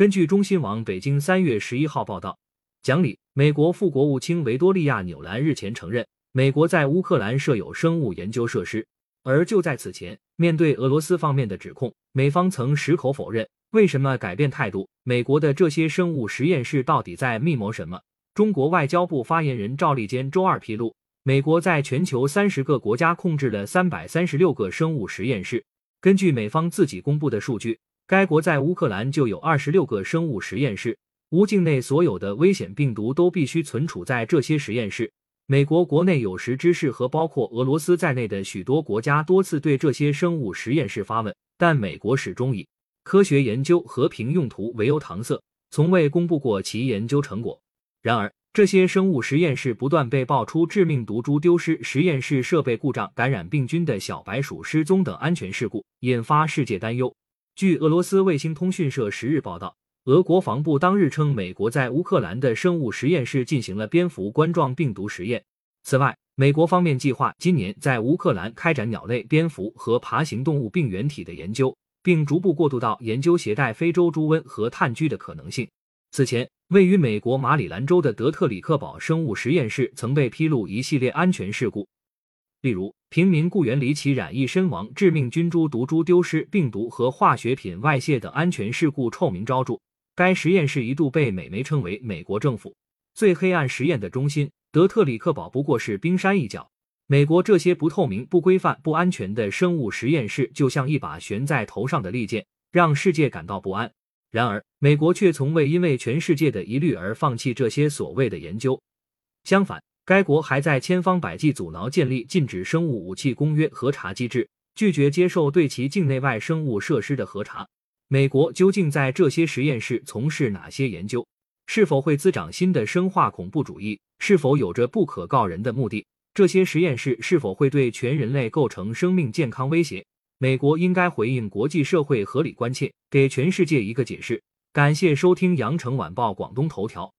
根据中新网北京三月十一号报道，讲理，美国副国务卿维多利亚纽兰日前承认，美国在乌克兰设有生物研究设施。而就在此前，面对俄罗斯方面的指控，美方曾矢口否认。为什么改变态度？美国的这些生物实验室到底在密谋什么？中国外交部发言人赵立坚周二披露，美国在全球三十个国家控制了三百三十六个生物实验室。根据美方自己公布的数据，该国在乌克兰就有二十六个生物实验室，乌境内所有的危险病毒都必须存储在这些实验室。美国国内有识之士和包括俄罗斯在内的许多国家多次对这些生物实验室发问，但美国始终以科学研究、和平用途为由搪塞，从未公布过其研究成果。然而，这些生物实验室不断被爆出致命毒株丢失、实验室设备故障、感染病菌的小白鼠失踪等安全事故，引发世界担忧。据俄罗斯卫星通讯社十日报道，俄国防部当日称，美国在乌克兰的生物实验室进行了蝙蝠冠状病毒实验。此外，美国方面计划今年在乌克兰开展鸟类、蝙蝠和爬行动物病原体的研究。并逐步过渡到研究携带非洲猪瘟和炭疽的可能性。此前，位于美国马里兰州的德特里克堡生物实验室曾被披露一系列安全事故，例如平民雇员离奇染疫身亡、致命菌株毒株丢失、病毒和化学品外泄等安全事故臭名昭著。该实验室一度被美媒称为美国政府最黑暗实验的中心。德特里克堡不过是冰山一角。美国这些不透明、不规范、不安全的生物实验室，就像一把悬在头上的利剑，让世界感到不安。然而，美国却从未因为全世界的疑虑而放弃这些所谓的研究。相反，该国还在千方百计阻挠建立禁止生物武器公约核查机制，拒绝接受对其境内外生物设施的核查。美国究竟在这些实验室从事哪些研究？是否会滋长新的生化恐怖主义？是否有着不可告人的目的？这些实验室是否会对全人类构成生命健康威胁？美国应该回应国际社会合理关切，给全世界一个解释。感谢收听羊城晚报广东头条。